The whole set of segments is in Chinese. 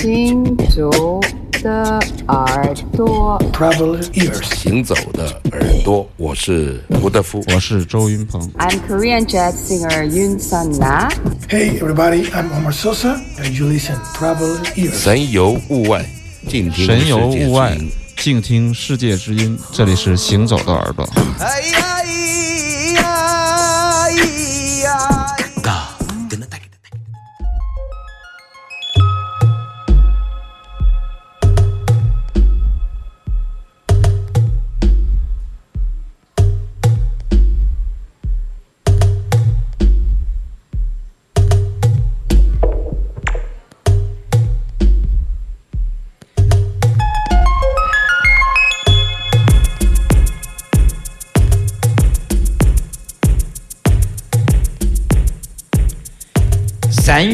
行走的耳朵，Traveler ears. 行走的耳朵，我是胡德夫。我是周云鹏。I'm Korean jazz singer Yoon Sun Na. Hey everybody, I'm Omar Sosa, and you listen Traveler ears. 神游物外，静听神游物外静听世界之音。这里是行走的耳朵。哎呀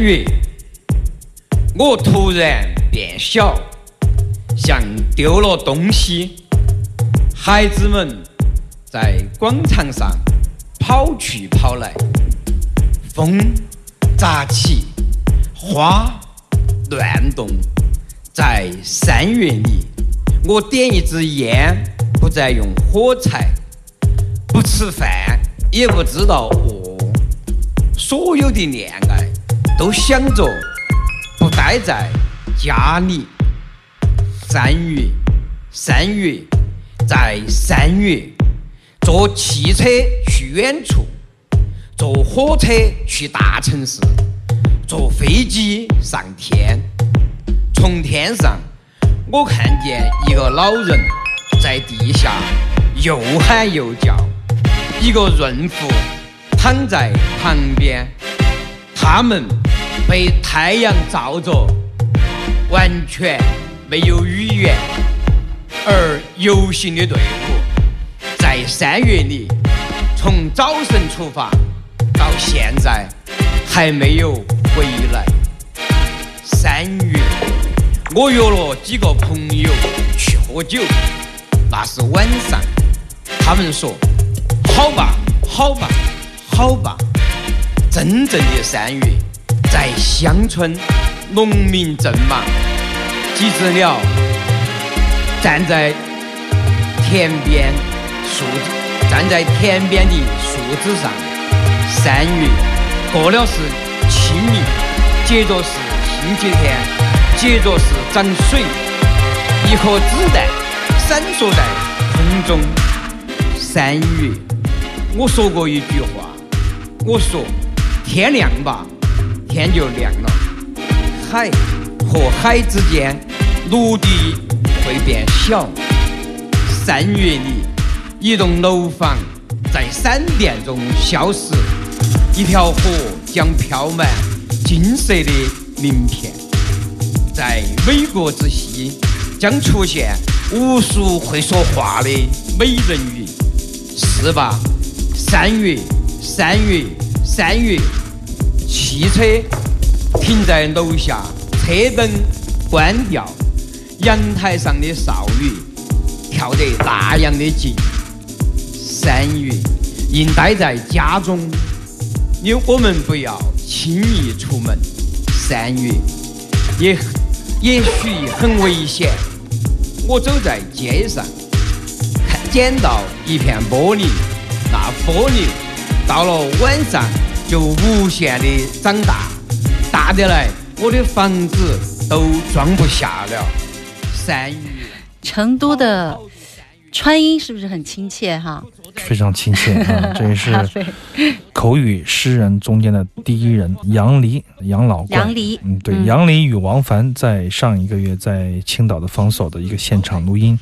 月，我突然变小，像丢了东西。孩子们在广场上跑去跑来，风乍起，花乱动。在三月里，我点一支烟，不再用火柴，不吃饭，也不知道饿。所有的恋爱都想着不待在家里。三月，三月，在三月，坐汽车去远处，坐火车去大城市，坐飞机上天。从天上，我看见一个老人在地下又喊又叫，一个孕妇躺在旁边，他们被太阳照着，完全没有语言。而游行的队伍在三月里，从早晨出发到现在还没有回来。三月，我约了几个朋友去喝酒，那是晚上，他们说：“好吧，好吧，好吧。”真正的三月，在乡村农民正忙，几只鸟站在田边树，站在田边的树枝上。三月过了是清明，接着是星期天，接着是涨水，一颗子弹闪烁在空中。三月，我说过一句话，我说天亮吧，天就亮了。海和海之间，陆地会变小。三月里，一栋楼房在闪电中消失，一条河将飘满金色的鳞片。在美国之西，将出现无数会说话的美人鱼。是吧？三月，三月，三月，汽车停在楼下，车灯关掉，阳台上的少女跳得那样的近。三月，应待在家中，因我们不要轻易出门。三月，也也许很危险。我走在街上，看捡到一片玻璃，那玻璃到了晚上就无限的长大，大得来我的房子都装不下了。善于。成都的川音是不是很亲切哈？非常亲切啊！这也是口语诗人中间的第一人，杨黎，杨老怪。杨黎嗯，对，嗯杨黎与王凡在上一个月在青岛的方所的一个现场录音，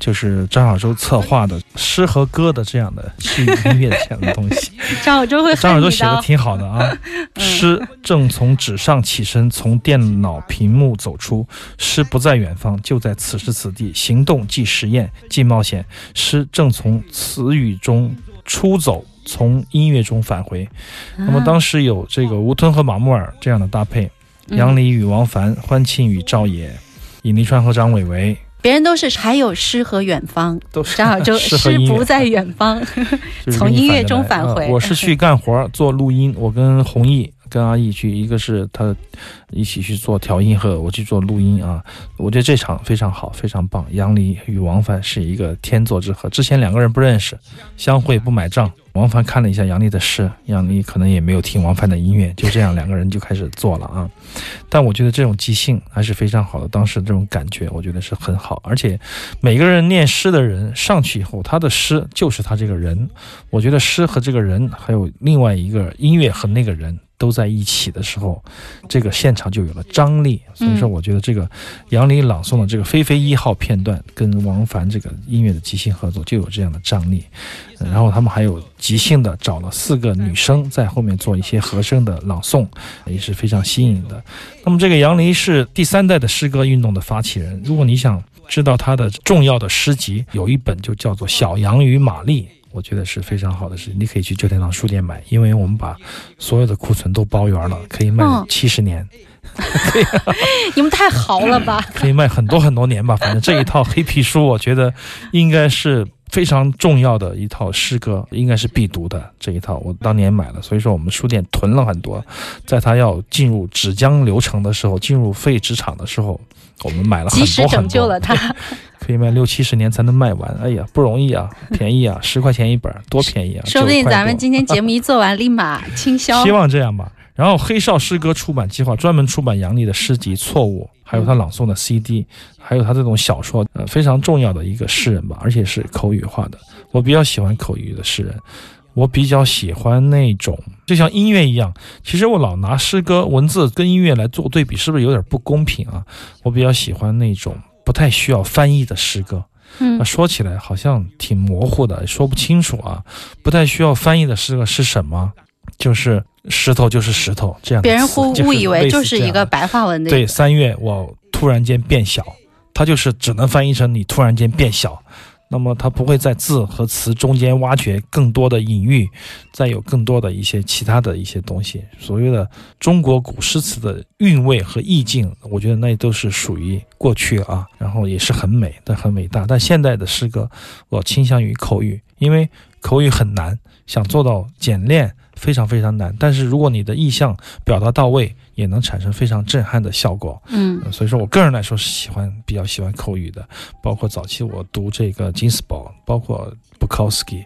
就是张小舟策划的诗和歌的这样的诗与音乐的这样的东西。张小舟会张小舟写的。挺好的啊。诗正从纸上起身，从电脑屏幕走出。诗不在远方，就在此时此地。行动即实验，即冒险。诗正从词语中出走，从音乐中返回。那么当时有这个吴吞和马木尔这样的搭配，杨黎与王凡，欢庆与赵野，尹丽川和张伟伟。别人都是还有诗和远方，都是张小舟诗不在远方，从音乐中返回。呃我是去干活做录音，我跟弘毅跟阿易去，一个是他一起去做调音和我去做录音啊，我觉得这场非常好，非常棒。杨黎与王凡是一个天作之合，之前两个人不认识，相会不买账。王凡看了一下杨丽的诗，杨丽可能也没有听王凡的音乐，就这样两个人就开始做了啊。但我觉得这种即兴还是非常好的，当时这种感觉我觉得是很好，而且每个人念诗的人上去以后，他的诗就是他这个人。我觉得诗和这个人，还有另外一个音乐和那个人。都在一起的时候，这个现场就有了张力。所以说，我觉得这个杨林朗诵的这个《飞飞一号》片段，跟王凡这个音乐的即兴合作，就有这样的张力。然后他们还有即兴的找了四个女生在后面做一些和声的朗诵，也是非常新颖的。那么这个杨林是第三代的诗歌运动的发起人。如果你想知道他的重要的诗集，有一本就叫做《小羊与玛丽》。我觉得是非常好的事情，你可以去旧天堂书店买，因为我们把所有的库存都包圆了，可以卖七十年。你们太豪了吧？可以卖很多很多年吧，反正这一套黑皮书，我觉得应该是。非常重要的一套诗歌，应该是必读的这一套。我当年买了，所以说我们书店囤了很多。在他要进入纸浆流程的时候，进入废纸厂的时候，我们买了很多很多。及时拯救了它，可以卖六七十年才能卖完。哎呀，不容易啊，便宜啊，十块钱一本，多便宜啊！说不定咱们今天节目一做完，立马倾销。希望这样吧。然后黑少诗歌出版计划专门出版杨丽的诗集《错误》，还有他朗诵的 CD，还有他这种小说，呃，非常重要的一个诗人吧，而且是口语化的。我比较喜欢口语的诗人，我比较喜欢那种就像音乐一样。其实我老拿诗歌文字跟音乐来做对比，是不是有点不公平啊？我比较喜欢那种不太需要翻译的诗歌。嗯，说起来好像挺模糊的，说不清楚啊。不太需要翻译的诗歌是什么？就是石头就是石头，这样别人误误以为就是一个白话文的。对，三月我突然间变小，它就是只能翻译成你突然间变小。那么它不会在字和词中间挖掘更多的隐喻，再有更多的一些其他的一些东西。所谓的中国古诗词的韵味和意境，我觉得那都是属于过去啊，然后也是很美，但很伟大。但现代的诗歌，我倾向于口语，因为口语很难，想做到简练。非常非常难，但是如果你的意向表达到位，也能产生非常震撼的效果。嗯，所以说我个人来说是喜欢比较喜欢口语的，包括早期我读这个金斯堡，包括。布考斯基，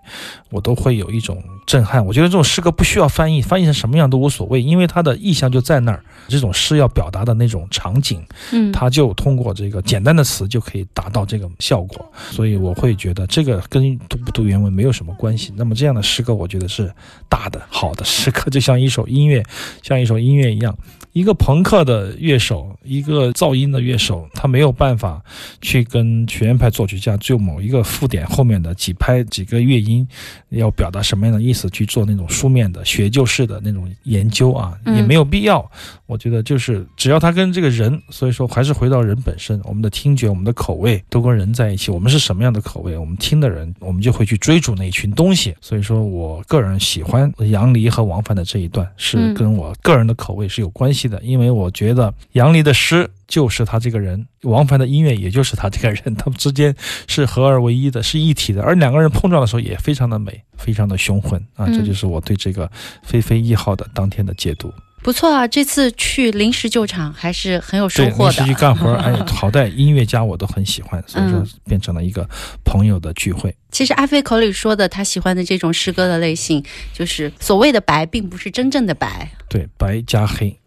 我都会有一种震撼。我觉得这种诗歌不需要翻译，翻译成什么样都无所谓，因为它的意象就在那儿。这种诗要表达的那种场景，嗯，它就通过这个简单的词就可以达到这个效果。所以我会觉得这个跟读不读原文没有什么关系。那么这样的诗歌，我觉得是大的好的诗歌，就像一首音乐，像一首音乐一样。一个朋克的乐手，一个噪音的乐手，他没有办法去跟学院派作曲家就某一个附点后面的几拍几个乐音，要表达什么样的意思去做那种书面的学就式的那种研究啊，也没有必要。我觉得就是只要他跟这个人，所以说还是回到人本身，我们的听觉、我们的口味都跟人在一起。我们是什么样的口味，我们听的人，我们就会去追逐那一群东西。所以说我个人喜欢杨黎和王凡的这一段，是跟我个人的口味是有关系。的，因为我觉得杨黎的诗就是他这个人，王凡的音乐也就是他这个人，他们之间是合二为一的，是一体的。而两个人碰撞的时候也非常的美，非常的雄浑啊！这就是我对这个飞飞一号的当天的解读。不错啊，这次去临时救场还是很有收获的。临时去干活，哎，好在音乐家我都很喜欢，所以说变成了一个朋友的聚会。其实阿飞口里说的他喜欢的这种诗歌的类型，就是所谓的白，并不是真正的白。对，白加黑。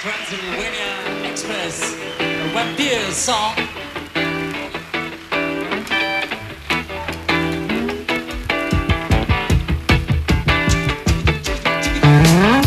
Transylvania Express, a vampire song. Mm-hmm.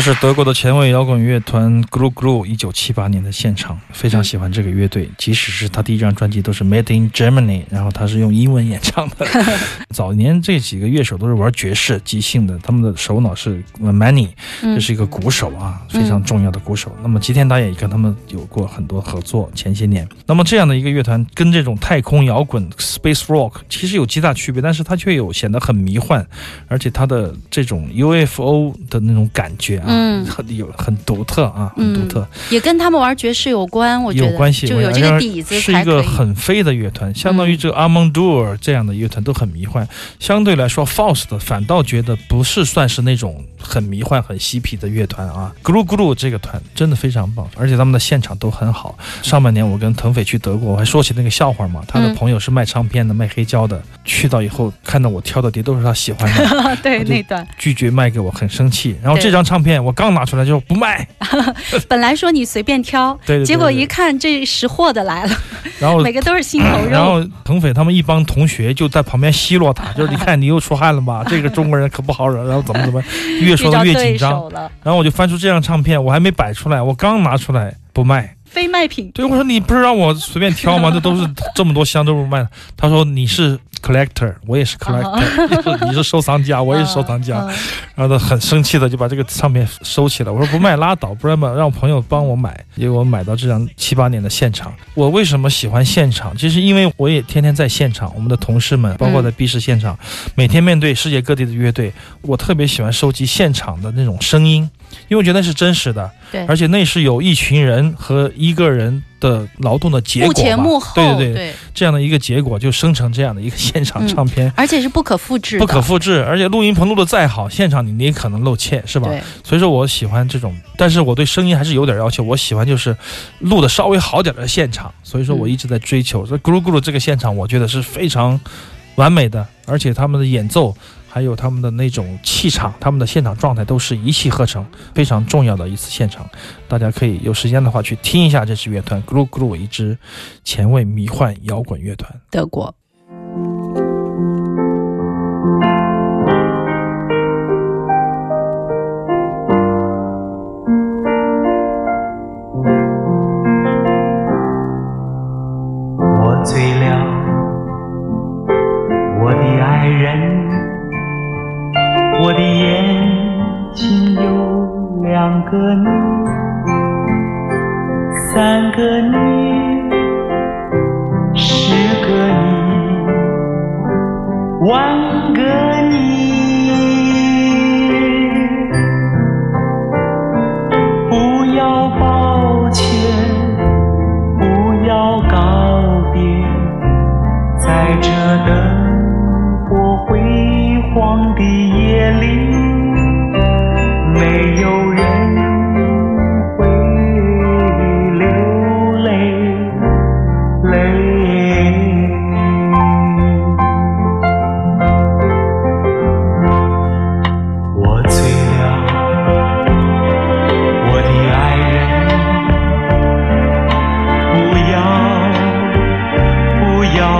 是德国的前卫摇滚乐团 Gru Gru 一九七八年的现场，非常喜欢这个乐队，即使是他第一张专辑都是 Made in Germany，然后他是用英文演唱的。早年这几个乐手都是玩爵士即兴的，他们的首脑是 Manny，这是一个鼓手啊，非常重要的鼓手。那么吉田打也跟他们有过很多合作，前些年。那么这样的一个乐团跟这种太空摇滚 Space Rock 其实有极大区别，但是它却有显得很迷幻，而且它的这种 UFO 的那种感觉啊，嗯很有很独特啊，很独特。也跟他们玩爵士有关，我觉得有关系，就有这个底子是一。个很飞的乐团，相当于这个 Amondur 这样的乐团都很迷幻。相对来说，Faust 反倒觉得不是算是那种很迷幻、很嬉皮的乐团啊。Gru Gru 这个团真的非常棒，而且他们的现场都很好。上半年我跟腾飞去德国，我还说起那个笑话嘛，他的嗯朋友是卖唱片的、卖黑胶的，去到以后看到我挑的碟都是他喜欢的，对那段，拒绝卖给我，很生气。然后这张唱片我刚拿出来就不卖，本来说你随便挑，对对结果一看这识货的来了，然后每个都是心头肉然。后腾飞他们一帮同学就在旁边奚落他，就是你看你又出汗了吧，这个中国人可不好惹，然后怎么怎么，越说的越紧张。了，然后我就翻出这张唱片，我还没摆出来，我刚拿出来不卖。非卖品。对，我说你不是让我随便挑吗？这都是这么多箱都不卖的。他说你是 collector，我也是 collector，、你 是你是收藏家，我也是收藏家。嗯然后他很生气的就把这个唱片收起来。我说不卖拉倒，不然嘛让朋友帮我买。结果我买到这张七八年的现场。我为什么喜欢现场？其实因为我也天天在现场，我们的同事们，包括在 B 市现场，每天面对世界各地的乐队，我特别喜欢收集现场的那种声音，因为我觉得那是真实的，对而且那是有一群人和一个人的劳动的结果幕前幕后，对对对，对，这样的一个结果就生成这样的一个现场嗯唱片。而且是不可复制，不可复制，而且录音棚录的再好，现场你你也可能露怯，是吧？所以说我喜欢这种，但是我对声音还是有点要求，我喜欢就是录的稍微好点的现场，所以说我一直在追求。这咕噜咕噜这个现场，我觉得是非常完美的，而且他们的演奏。还有他们的那种气场，他们的现场状态都是一气呵成，非常重要的一次现场。大家可以有时间的话去听一下这支乐团 Gru Gru，一支前卫迷幻摇滚乐团。德国。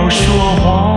不说话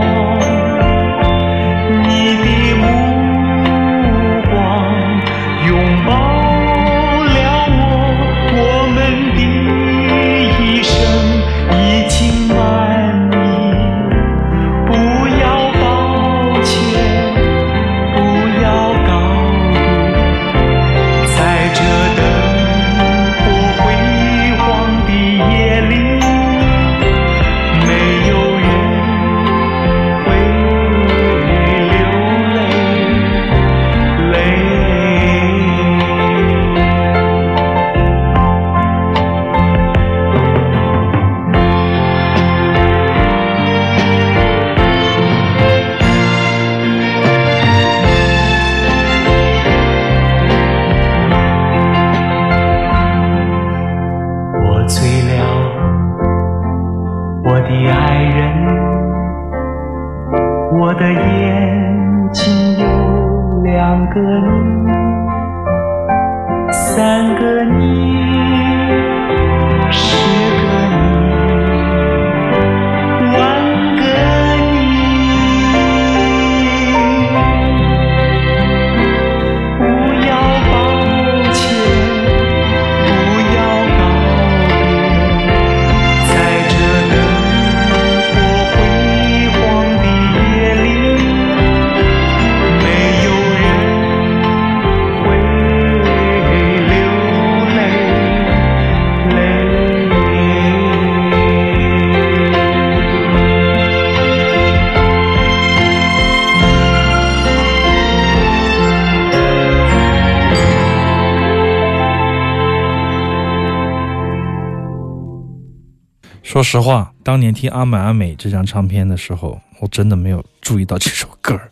说实话，当年听《阿满阿美》这张唱片的时候，我真的没有注意到这首歌儿。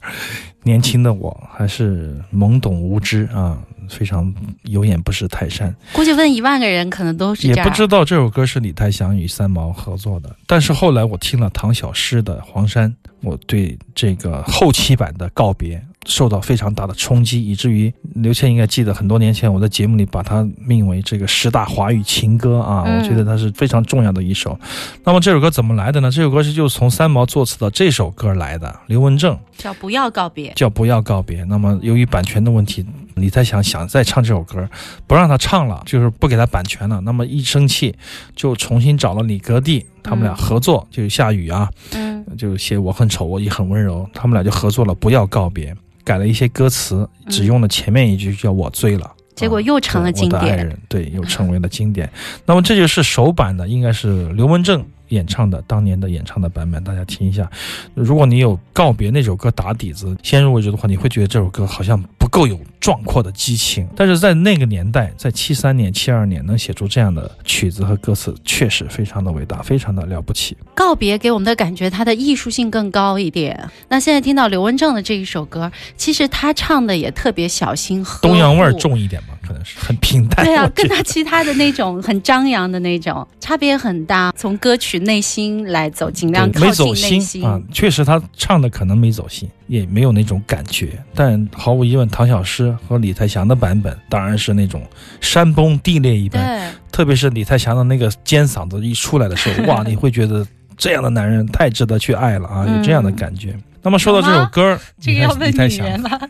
年轻的我还是懵懂无知啊，非常有眼不识泰山，估计问一万个人，可能都是。也不知道这首歌是李泰祥与三毛合作的。但是后来我听了唐小诗的《黄山》，我对这个后期版的《告别》受到非常大的冲击，以至于刘谦应该记得，很多年前我在节目里把它命为这个十大华语情歌啊，嗯我觉得它是非常重要的一首。那么这首歌怎么来的呢？这首歌是就从三毛作词的这首歌来的，刘文正。叫不要告别。叫不要告别。那么由于版权的问题，李泰祥想再唱这首歌，不让他唱了，就是不给他版权了。那么一生气，就重新找了李格弟，他们俩合作，就是下雨啊，嗯，就写我很丑，我也很温柔，他们俩就合作了，不要告别，改了一些歌词，只用了前面一句叫我醉了。结果又成了经典。对我的爱人，对，又成为了经典。那么这就是首版的，应该是刘文正演唱的，当年的演唱的版本，大家听一下。如果你有告别那首歌打底子，先入为主的话，你会觉得这首歌好像不够有壮阔的激情。但是在那个年代，在七三年、七二年能写出这样的曲子和歌词，确实非常的伟大，非常的了不起。告别给我们的感觉，它的艺术性更高一点。那现在听到刘文正的这一首歌，其实他唱的也特别小心和，东洋味儿重一点嘛，可能是 很平淡。对啊跟他其他的那种很张扬的那种差别很大。从歌曲内心来走，尽量靠近内走心心。啊，确实他唱的可能没走心，也没有那种感觉。但毫无疑问，唐小诗和李泰祥的版本当然是那种山崩地裂一般。对，特别是李泰祥的那个尖嗓子一出来的时候，哇，你会觉得这样的男人太值得去爱了啊，有这样的感觉。那么说到这首歌儿，嗯这个要问女人了。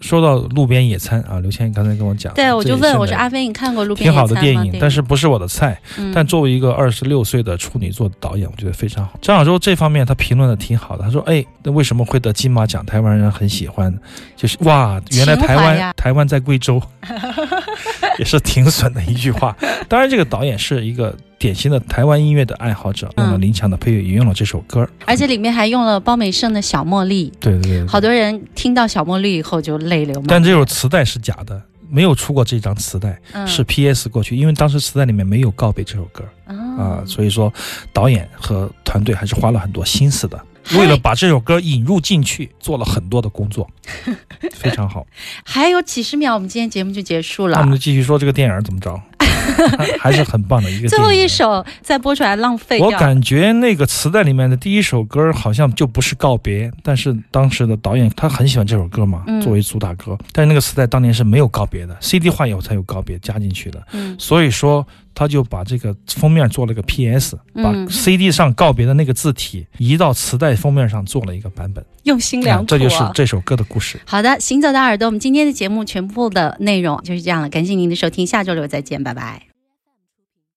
说到路边野餐啊，刘谦刚才跟我讲，对，我就问，我说阿飞，你看过《路边挺好的电影，但是不是我的菜。嗯但作为一个二十六岁的处女座导演，我觉得非常好。张小舟这方面他评论的挺好的，他说：“哎，那为什么会得金马奖？台湾人很喜欢，就是哇，原来台湾台湾在贵州，也是挺损的一句话。当然，这个导演是一个典型的台湾音乐的爱好者，用了嗯林强的配乐，也用了这首歌。而且里面还用了包美胜的小茉莉，对对对，好多人听到小茉莉以后就泪流满面。但这首磁带是假的，没有出过这张磁带，嗯是 PS 过去，因为当时磁带里面没有告别这首歌。啊、啊所以说导演和团队还是花了很多心思的，还为了把这首歌引入进去，做了很多的工作，非常好。还有几十秒，我们今天节目就结束了那我。们就继续说这个电影怎么着，还是很棒的一个。最后一。首再播出来浪费掉。我感觉那个磁带里面的第一首歌好像就不是告别，但是当时的导演他很喜欢这首歌嘛，嗯作为主打歌。但是那个磁带当年是没有告别的，CD 化以后才有告别加进去的。嗯所以说他就把这个封面做了个 PS，把嗯 CD 上告别的那个字体移到磁带封面上做了一个版本。用心良苦、这就是这首歌的故事。好的，行走的耳朵，我们今天的节目全部的内容就是这样了，感谢您的收听，下周六再见，拜拜。